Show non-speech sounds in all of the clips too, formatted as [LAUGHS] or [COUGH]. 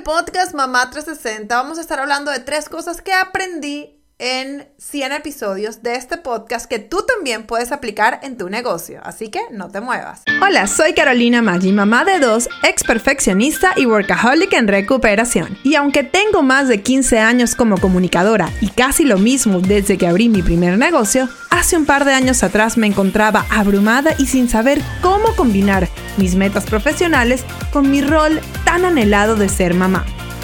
podcast Mamá 360 vamos a estar hablando de tres cosas que aprendí en 100 episodios de este podcast que tú también puedes aplicar en tu negocio, así que no te muevas. Hola, soy Carolina Maggi, mamá de dos, ex perfeccionista y workaholic en recuperación. Y aunque tengo más de 15 años como comunicadora y casi lo mismo desde que abrí mi primer negocio, hace un par de años atrás me encontraba abrumada y sin saber cómo combinar mis metas profesionales con mi rol tan anhelado de ser mamá.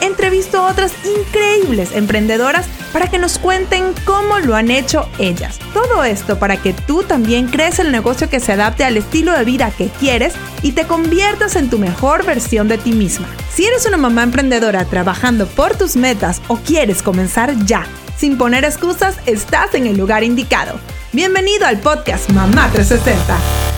entrevisto a otras increíbles emprendedoras para que nos cuenten cómo lo han hecho ellas. Todo esto para que tú también crees el negocio que se adapte al estilo de vida que quieres y te conviertas en tu mejor versión de ti misma. Si eres una mamá emprendedora trabajando por tus metas o quieres comenzar ya, sin poner excusas, estás en el lugar indicado. Bienvenido al podcast Mamá 360.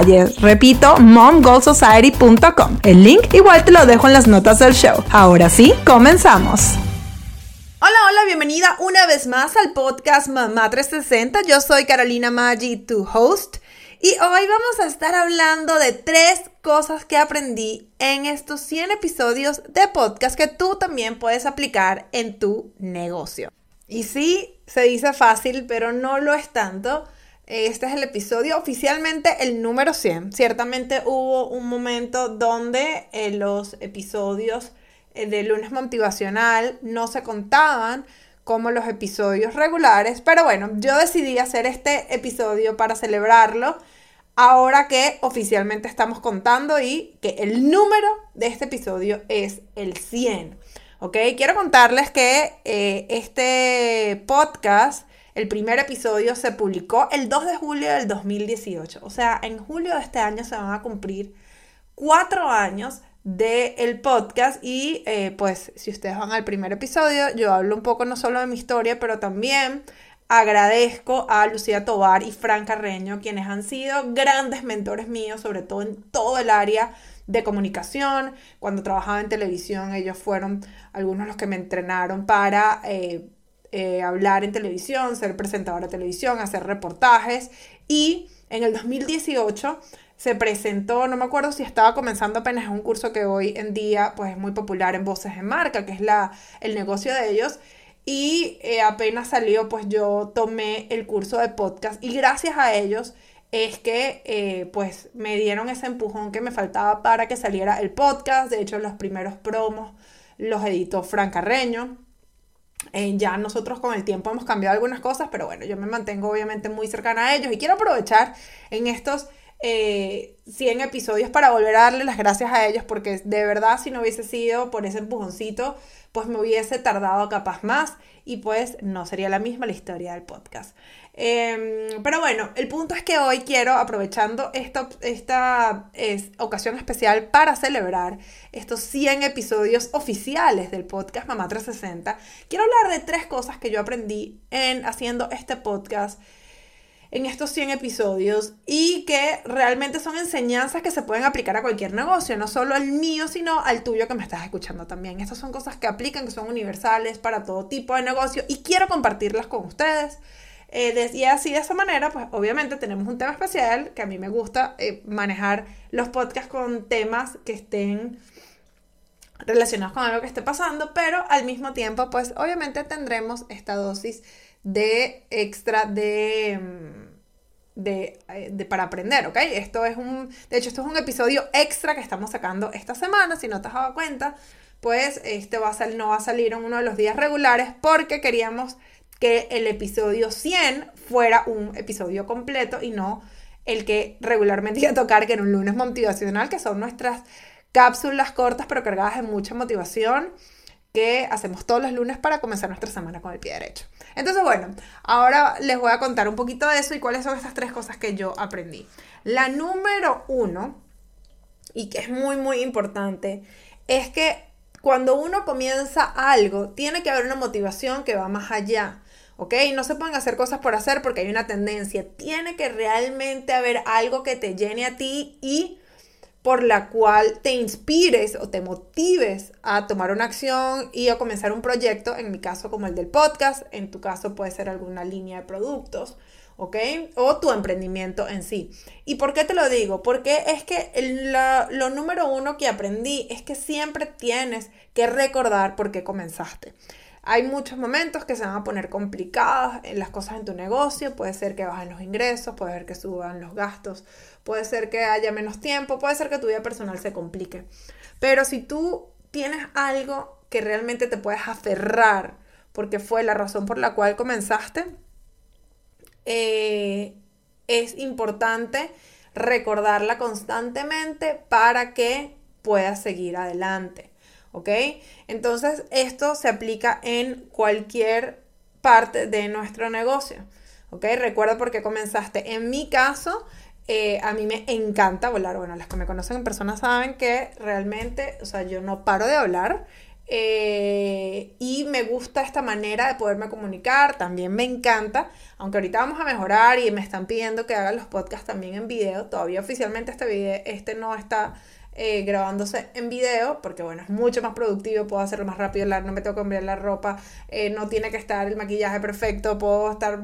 Repito, momgoalsociety.com. El link igual te lo dejo en las notas del show. Ahora sí, comenzamos. Hola, hola, bienvenida una vez más al podcast Mamá 360. Yo soy Carolina Maggi, tu host. Y hoy vamos a estar hablando de tres cosas que aprendí en estos 100 episodios de podcast que tú también puedes aplicar en tu negocio. Y sí, se dice fácil, pero no lo es tanto. Este es el episodio oficialmente el número 100. Ciertamente hubo un momento donde eh, los episodios eh, de lunes motivacional no se contaban como los episodios regulares, pero bueno, yo decidí hacer este episodio para celebrarlo ahora que oficialmente estamos contando y que el número de este episodio es el 100. ¿Ok? Quiero contarles que eh, este podcast el primer episodio se publicó el 2 de julio del 2018. O sea, en julio de este año se van a cumplir cuatro años del podcast y eh, pues si ustedes van al primer episodio, yo hablo un poco no solo de mi historia, pero también agradezco a Lucía Tobar y Fran Carreño, quienes han sido grandes mentores míos, sobre todo en todo el área de comunicación. Cuando trabajaba en televisión, ellos fueron algunos los que me entrenaron para... Eh, eh, hablar en televisión, ser presentadora de televisión, hacer reportajes y en el 2018 se presentó, no me acuerdo si estaba comenzando apenas un curso que hoy en día pues es muy popular en Voces de Marca, que es la, el negocio de ellos. Y eh, apenas salió, pues yo tomé el curso de podcast y gracias a ellos es que eh, pues me dieron ese empujón que me faltaba para que saliera el podcast. De hecho, los primeros promos los editó Fran Carreño. Eh, ya nosotros con el tiempo hemos cambiado algunas cosas, pero bueno, yo me mantengo obviamente muy cercana a ellos y quiero aprovechar en estos 100 eh, episodios para volver a darle las gracias a ellos porque de verdad si no hubiese sido por ese empujoncito, pues me hubiese tardado capaz más y pues no sería la misma la historia del podcast. Em, pero bueno, el punto es que hoy quiero, aprovechando esta, esta es, ocasión especial para celebrar estos 100 episodios oficiales del podcast Mamá 360, quiero hablar de tres cosas que yo aprendí en haciendo este podcast en estos 100 episodios y que realmente son enseñanzas que se pueden aplicar a cualquier negocio, no solo al mío, sino al tuyo que me estás escuchando también. Estas son cosas que aplican, que son universales para todo tipo de negocio y quiero compartirlas con ustedes. Eh, y así de esa manera, pues obviamente tenemos un tema especial que a mí me gusta eh, manejar los podcasts con temas que estén relacionados con algo que esté pasando, pero al mismo tiempo, pues obviamente tendremos esta dosis de extra de, mm, de, eh, de, para aprender, ¿ok? Esto es un, de hecho, esto es un episodio extra que estamos sacando esta semana, si no te has dado cuenta, pues este va a no va a salir en uno de los días regulares porque queríamos que el episodio 100 fuera un episodio completo y no el que regularmente iba a tocar, que era un lunes motivacional, que son nuestras cápsulas cortas pero cargadas de mucha motivación que hacemos todos los lunes para comenzar nuestra semana con el pie derecho. Entonces, bueno, ahora les voy a contar un poquito de eso y cuáles son estas tres cosas que yo aprendí. La número uno, y que es muy, muy importante, es que cuando uno comienza algo, tiene que haber una motivación que va más allá. ¿ok? No se pueden hacer cosas por hacer porque hay una tendencia. Tiene que realmente haber algo que te llene a ti y por la cual te inspires o te motives a tomar una acción y a comenzar un proyecto, en mi caso como el del podcast, en tu caso puede ser alguna línea de productos, ¿ok? O tu emprendimiento en sí. ¿Y por qué te lo digo? Porque es que lo número uno que aprendí es que siempre tienes que recordar por qué comenzaste. Hay muchos momentos que se van a poner complicadas en las cosas en tu negocio. Puede ser que bajen los ingresos, puede ser que suban los gastos, puede ser que haya menos tiempo, puede ser que tu vida personal se complique. Pero si tú tienes algo que realmente te puedes aferrar, porque fue la razón por la cual comenzaste, eh, es importante recordarla constantemente para que puedas seguir adelante. ¿Ok? Entonces, esto se aplica en cualquier parte de nuestro negocio, ¿ok? Recuerda por qué comenzaste. En mi caso, eh, a mí me encanta volar. Bueno, las que me conocen en persona saben que realmente, o sea, yo no paro de hablar. Eh, y me gusta esta manera de poderme comunicar, también me encanta, aunque ahorita vamos a mejorar y me están pidiendo que haga los podcasts también en video, todavía oficialmente este video, este no está eh, grabándose en video, porque bueno, es mucho más productivo, puedo hacerlo más rápido, no me tengo que cambiar la ropa, eh, no tiene que estar el maquillaje perfecto, puedo estar...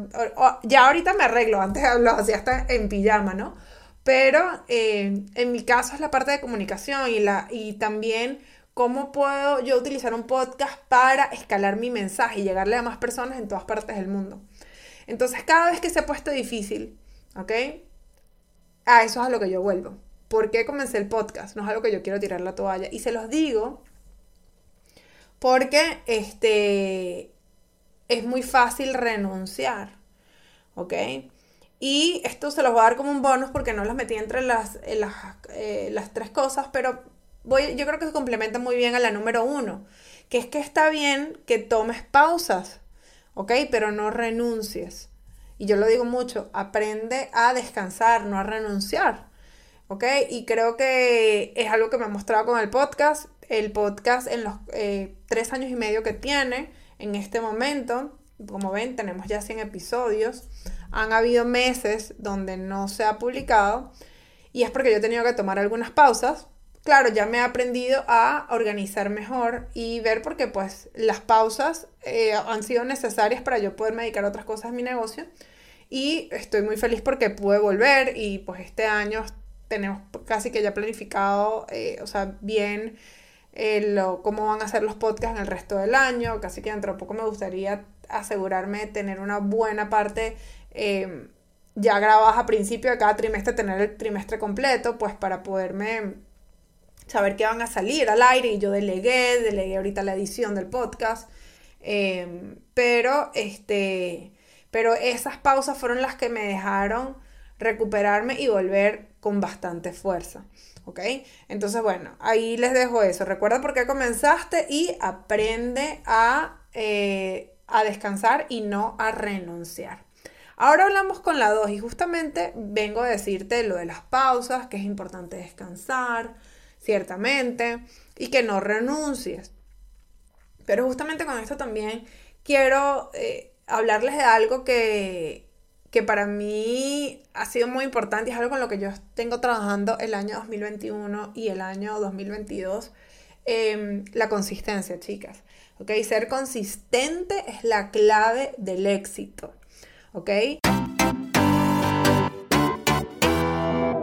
ya ahorita me arreglo, antes [LAUGHS] lo hacía hasta en pijama, ¿no? Pero eh, en mi caso es la parte de comunicación y, la, y también cómo puedo yo utilizar un podcast para escalar mi mensaje y llegarle a más personas en todas partes del mundo. Entonces, cada vez que se ha puesto difícil, ¿ok? A eso es a lo que yo vuelvo. ¿Por qué comencé el podcast? No es algo que yo quiero tirar la toalla. Y se los digo porque este, es muy fácil renunciar. ¿Ok? Y esto se los voy a dar como un bonus porque no las metí entre las, las, eh, las tres cosas, pero voy, yo creo que se complementa muy bien a la número uno, que es que está bien que tomes pausas, ¿ok? Pero no renuncies. Y yo lo digo mucho, aprende a descansar, no a renunciar. ¿Ok? Y creo que es algo que me ha mostrado con el podcast. El podcast en los eh, tres años y medio que tiene en este momento, como ven, tenemos ya 100 episodios. Han habido meses donde no se ha publicado y es porque yo he tenido que tomar algunas pausas. Claro, ya me he aprendido a organizar mejor y ver porque pues las pausas eh, han sido necesarias para yo poder dedicar a otras cosas en mi negocio. Y estoy muy feliz porque pude volver y pues este año tenemos casi que ya planificado, eh, o sea, bien eh, lo, cómo van a ser los podcasts en el resto del año. Casi que dentro de poco me gustaría asegurarme de tener una buena parte em, ya grabada a principio de cada trimestre, tener el trimestre completo, pues para poderme saber qué van a salir al aire. Y yo delegué, delegué ahorita la edición del podcast. Em, pero este. Pero esas pausas fueron las que me dejaron recuperarme y volver con bastante fuerza. ¿Ok? Entonces, bueno, ahí les dejo eso. Recuerda por qué comenzaste y aprende a, eh, a descansar y no a renunciar. Ahora hablamos con la 2 y justamente vengo a decirte lo de las pausas, que es importante descansar, ciertamente, y que no renuncies. Pero justamente con esto también quiero eh, hablarles de algo que, que para mí ha sido muy importante es algo con lo que yo tengo trabajando el año 2021 y el año 2022, em, la consistencia, chicas. ¿Ok? Ser consistente es la clave del éxito. ¿Ok?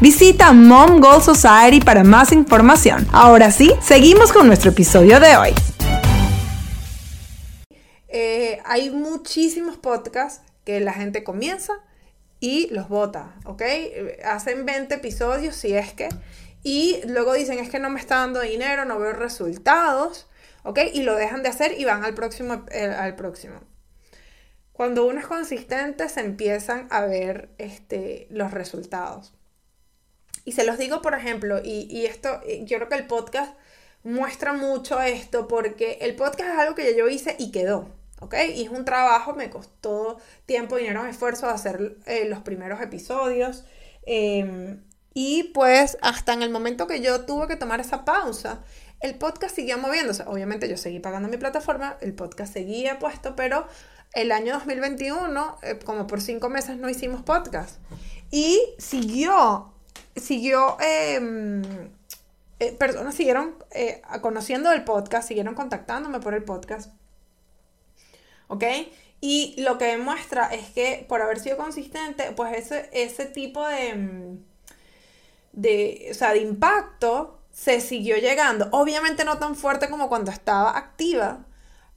Visita Mom Goal Society para más información. Ahora sí, seguimos con nuestro episodio de hoy. Eh, hay muchísimos podcasts que la gente comienza y los vota, ¿ok? Hacen 20 episodios si es que, y luego dicen es que no me está dando dinero, no veo resultados, ¿ok? Y lo dejan de hacer y van al próximo. Eh, al próximo. Cuando uno es consistente se empiezan a ver este, los resultados. Y se los digo, por ejemplo, y, esto, yo creo que el podcast muestra mucho esto porque el podcast es algo que yo hice y quedó, ¿ok? Y es un trabajo, me costó tiempo, dinero, esfuerzo hacer eh, los primeros episodios. Em, y pues hasta en el momento que yo tuve que tomar esa pausa, el podcast seguía moviéndose. Obviamente yo seguí pagando mi plataforma, el podcast seguía puesto, pero el año 2021, eh, como por cinco meses no hicimos podcast. Y siguió siguió, em, eh, personas siguieron eh, conociendo el podcast, siguieron contactándome por el podcast. ¿Ok? Y lo que demuestra es que por haber sido consistente, pues ese, ese tipo de, em, de, o sea, de impacto se siguió llegando. Obviamente no tan fuerte como cuando estaba activa,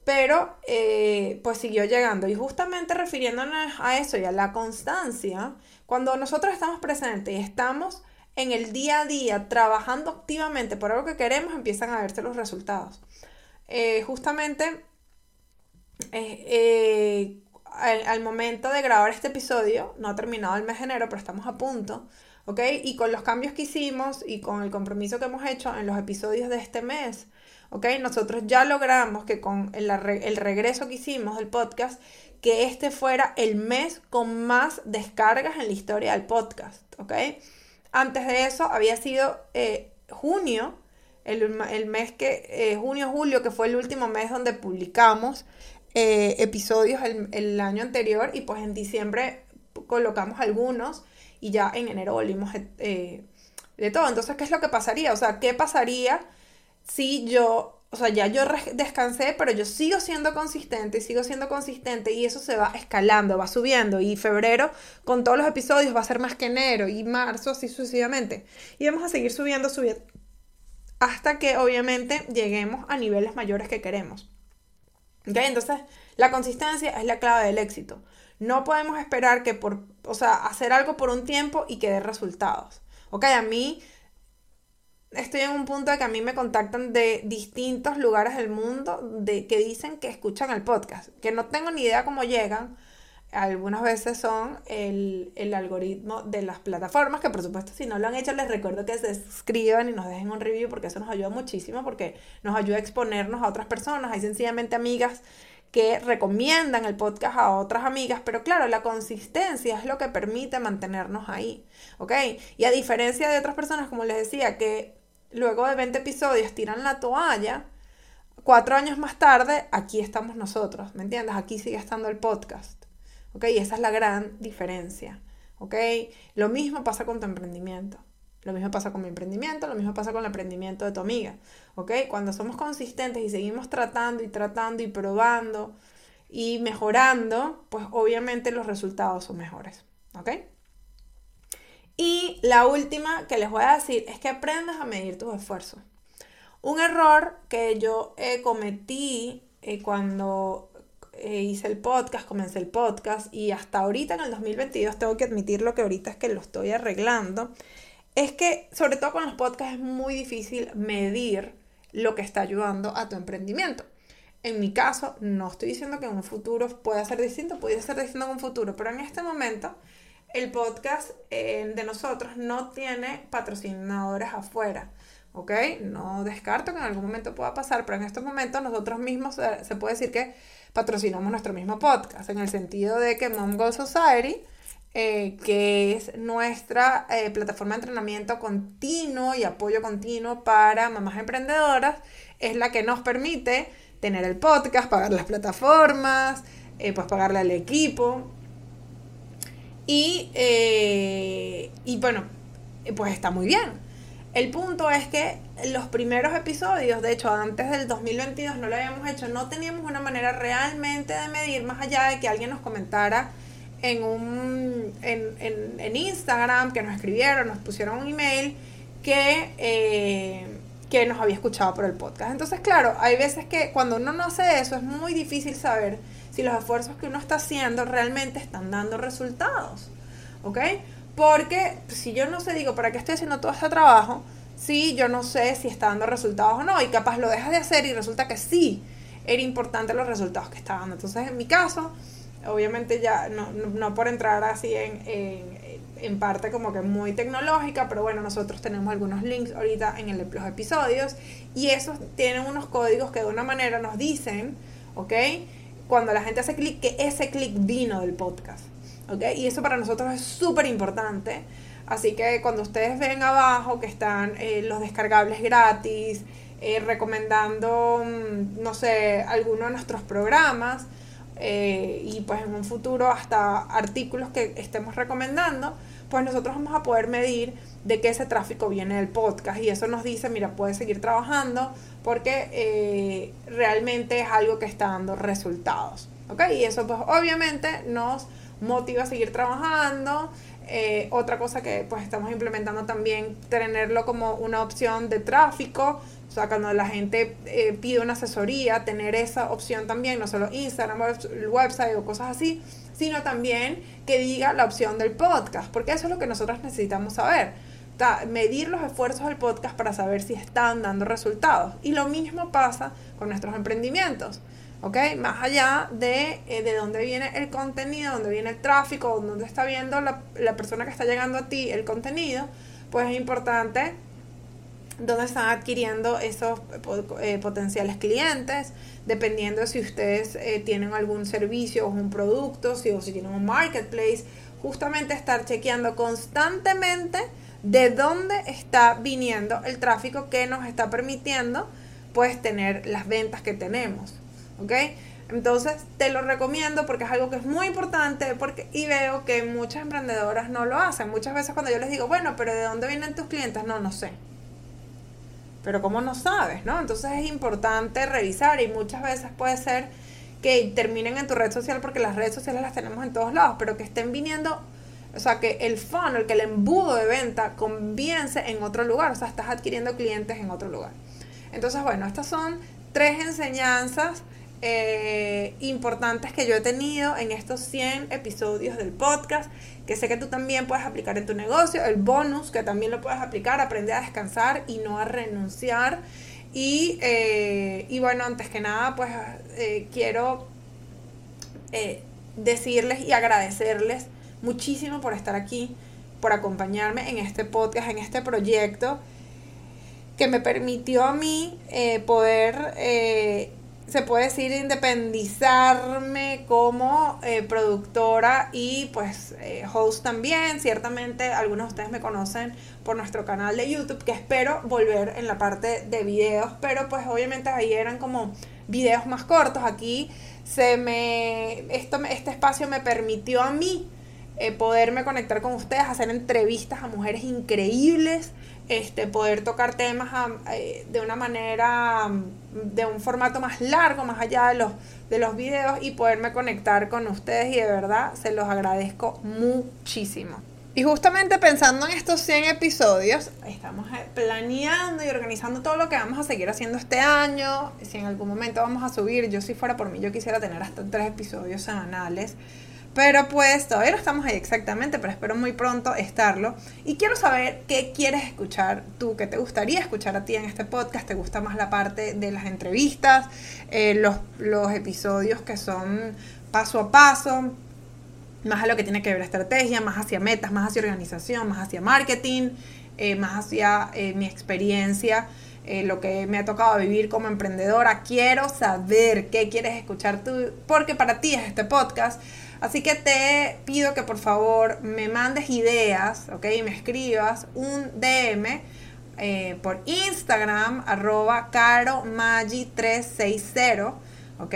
pero eh, pues siguió llegando. Y justamente refiriéndonos a eso y a la constancia, cuando nosotros estamos presentes y estamos en el día a día, trabajando activamente por algo que queremos, empiezan a verse los resultados. Eh, justamente eh, eh, al, momento de grabar este episodio, no ha terminado el mes de enero, pero estamos a punto, ¿ok? Y con los cambios que hicimos y con el compromiso que hemos hecho en los episodios de este mes, ¿ok? Nosotros ya logramos que con el, el regreso que hicimos del podcast, que este fuera el mes con más descargas en la historia del podcast, ¿ok? Antes de eso había sido eh, junio, el, mes que, eh, junio, julio, que fue el último mes donde publicamos eh, episodios el, año anterior y pues en diciembre colocamos algunos y ya en enero volvimos de todo. Entonces, ¿qué es lo que pasaría? O sea, ¿qué pasaría si yo o sea, ya yo descansé, pero yo sigo siendo consistente, sigo siendo consistente y eso se va escalando, va subiendo y febrero con todos los episodios va a ser más que enero y marzo así sucesivamente. Y vamos a seguir subiendo, subiendo hasta que obviamente lleguemos a niveles mayores que queremos. ¿Ok? Entonces, la consistencia es la clave del éxito. No podemos esperar que por, o sea, hacer algo por un tiempo y que dé resultados. ¿Ok? A mí estoy en un punto de que a mí me contactan de distintos lugares del mundo de, que dicen que escuchan el podcast, que no tengo ni idea cómo llegan. Algunas veces son el, el, algoritmo de las plataformas, que por supuesto si no lo han hecho les recuerdo que se suscriban y nos dejen un review porque eso nos ayuda muchísimo, porque nos ayuda a exponernos a otras personas. Hay sencillamente amigas que recomiendan el podcast a otras amigas, pero claro, la consistencia es lo que permite mantenernos ahí, ¿ok? Y a diferencia de otras personas, como les decía, que luego de 20 episodios tiran la toalla, cuatro años más tarde, aquí estamos nosotros, ¿me entiendes? Aquí sigue estando el podcast, ¿ok? Y esa es la gran diferencia, ¿ok? Lo mismo pasa con tu emprendimiento. Lo mismo pasa con mi emprendimiento, lo mismo pasa con el emprendimiento de tu amiga, ¿ok? Cuando somos consistentes y seguimos tratando y tratando y probando y mejorando, pues obviamente los resultados son mejores, ¿ok? Y la última que les voy a decir es que aprendas a medir tus esfuerzos. Un error que yo eh, cometí eh, cuando eh, hice el podcast, comencé el podcast y hasta ahorita en el 2022 tengo que admitir lo que ahorita es que lo estoy arreglando, es que sobre todo con los podcasts es muy difícil medir lo que está ayudando a tu emprendimiento. En mi caso, no estoy diciendo que en un futuro pueda ser distinto, puede ser distinto en un futuro, pero en este momento el podcast eh, de nosotros no tiene patrocinadores afuera. ¿Ok? No descarto que en algún momento pueda pasar, pero en estos momentos nosotros mismos se, puede decir que patrocinamos nuestro mismo podcast, en el sentido de que Mom Society eh, que es nuestra eh, plataforma de entrenamiento continuo y apoyo continuo para mamás emprendedoras, es la que nos permite tener el podcast, pagar las plataformas, pues pagarle al equipo. Y, y bueno, pues está muy bien. El punto es que los primeros episodios, de hecho antes del 2022 no lo habíamos hecho, no teníamos una manera realmente de medir más allá de que alguien nos comentara en, un, en, en, Instagram, que nos escribieron, nos pusieron un email que, eh, que nos había escuchado por el podcast. Entonces, claro, hay veces que cuando uno no hace eso es muy difícil saber si los esfuerzos que uno está haciendo realmente están dando resultados. ¿Ok? Porque si yo no sé, digo, ¿para qué estoy haciendo todo este trabajo? Si yo no sé si está dando resultados o no. Y capaz lo dejas de hacer y resulta que sí, era importante los resultados que está dando. Entonces, en mi caso, obviamente ya no, por entrar así en, en, parte como que muy tecnológica, pero bueno, nosotros tenemos algunos links ahorita en el, los episodios y esos tienen unos códigos que de una manera nos dicen, ¿ok? Cuando la gente hace clic, que ese clic vino del podcast. Y eso para nosotros es súper importante. Así que cuando ustedes ven abajo que están eh, los descargables gratis, eh, recomendando, mm, no sé, alguno de nuestros programas, eh, y pues en un futuro hasta artículos que estemos recomendando, pues nosotros vamos a poder medir de qué ese tráfico viene del podcast y eso nos dice, mira, puedes seguir trabajando porque realmente es algo que está dando resultados, ¿ok? Y eso pues obviamente nos motiva a seguir trabajando. Eh, otra cosa que pues estamos implementando también, tenerlo como una opción de tráfico, o sea, cuando la gente eh, pide una asesoría, tener esa opción también, no solo Instagram, website o cosas así, sino también que diga la opción del podcast, porque eso es lo que nosotros necesitamos saber. medir los esfuerzos del podcast para saber si están dando resultados. Y lo mismo pasa con nuestros emprendimientos. ¿ok? Más allá de, eh, de dónde viene el contenido, dónde viene el tráfico, dónde está viendo la, la, persona que está llegando a ti el contenido, pues es importante dónde están adquiriendo esos eh, potenciales clientes, dependiendo si ustedes eh, tienen algún servicio o un producto, si, o si tienen un marketplace, justamente estar chequeando constantemente de dónde está viniendo el tráfico que nos está permitiendo pues tener las ventas que tenemos. ¿ok? Entonces te lo recomiendo porque es algo que es muy importante porque, y veo que muchas emprendedoras no lo hacen. Muchas veces cuando yo les digo, bueno, pero ¿de dónde vienen tus clientes? No, no sé. Pero ¿cómo no sabes? ¿no? Entonces es importante revisar y muchas veces puede ser que terminen en tu red social porque las redes sociales las tenemos en todos lados, pero que estén viniendo, o sea, que el funnel, que el embudo de venta comience en otro lugar, o sea, estás adquiriendo clientes en otro lugar. Entonces, bueno, estas son tres enseñanzas eh, importantes que yo he tenido en estos 100 episodios del podcast, que sé que tú también puedes aplicar en tu negocio, el bonus que también lo puedes aplicar, aprender a descansar y no a renunciar. Y, eh, y bueno, antes que nada, pues eh, quiero decirles y agradecerles muchísimo por estar aquí, por acompañarme en este podcast, en este proyecto que me permitió a mí poder se puede decir, independizarme como eh, productora y pues eh, host también. Ciertamente algunos de ustedes me conocen por nuestro canal de YouTube, que espero volver en la parte de videos, pero pues obviamente ahí eran como videos más cortos. Aquí se me, esto, este espacio me permitió a mí eh, poderme conectar con ustedes, hacer entrevistas a mujeres increíbles este, poder tocar temas eh, de una manera, de un formato más largo, más allá de los, de los videos y poderme conectar con ustedes y de verdad se los agradezco muchísimo. Y justamente pensando en estos 100 episodios, estamos eh, planeando y organizando todo lo que vamos a seguir haciendo este año. Si en algún momento vamos a subir, yo si fuera por mí, yo quisiera tener hasta tres episodios semanales. Pero pues todavía no estamos ahí exactamente, pero espero muy pronto estarlo. Y quiero saber qué quieres escuchar tú, qué te gustaría escuchar a ti en este podcast. ¿Te gusta más la parte de las entrevistas, eh, los, los episodios que son paso a paso? Más a lo que tiene que ver estrategia, más hacia metas, más hacia organización, más hacia marketing, eh, más hacia eh, mi experiencia lo que me ha tocado vivir como emprendedora. Quiero saber qué quieres escuchar tú, porque para ti es este podcast. Así que te pido que por favor me mandes ideas, ¿ok? Y me escribas un DM eh, por Instagram, arroba caromagi360, ¿ok?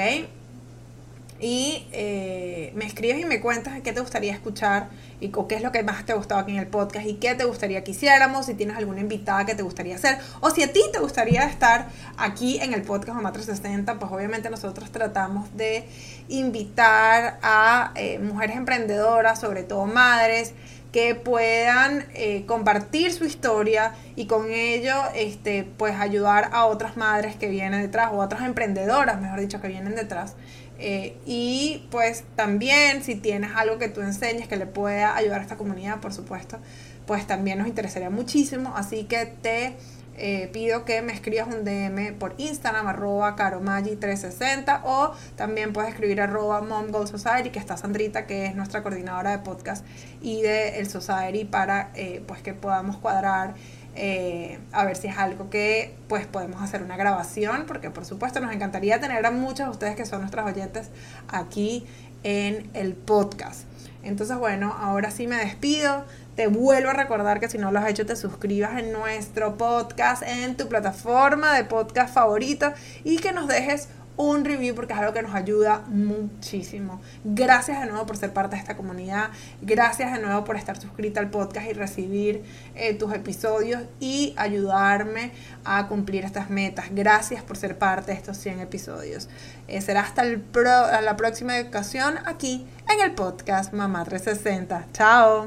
Y eh, me escribes y me cuentas qué te gustaría escuchar y qué es lo que más te ha gustado aquí en el podcast y qué te gustaría que hiciéramos, si tienes alguna invitada que te gustaría hacer o si a ti te gustaría estar aquí en el podcast Mamá 360, pues obviamente nosotros tratamos de invitar a eh, mujeres emprendedoras, sobre todo madres, que puedan eh, compartir su historia y con ello este, pues ayudar a otras madres que vienen detrás o otras emprendedoras, mejor dicho, que vienen detrás. Eh, y pues también si tienes algo que tú enseñes que le pueda ayudar a esta comunidad, por supuesto, pues también nos interesaría muchísimo. Así que te eh, pido que me escribas un DM por Instagram, arroba caromagi360 o también puedes escribir arroba Mom Society, que está Sandrita, que es nuestra coordinadora de podcast y de el Society para eh, pues que podamos cuadrar eh, a ver si es algo que pues podemos hacer una grabación, porque por supuesto nos encantaría tener a muchos de ustedes que son nuestras oyentes aquí en el podcast. Entonces bueno, ahora sí me despido. Te vuelvo a recordar que si no lo has hecho, te suscribas en nuestro podcast, en tu plataforma de podcast favorito y que nos dejes un review porque es algo que nos ayuda muchísimo. Gracias de nuevo por ser parte de esta comunidad. Gracias de nuevo por estar suscrita al podcast y recibir eh, tus episodios y ayudarme a cumplir estas metas. Gracias por ser parte de estos 100 episodios. Eh, será hasta la próxima ocasión aquí en el podcast Mamá 360. Chao.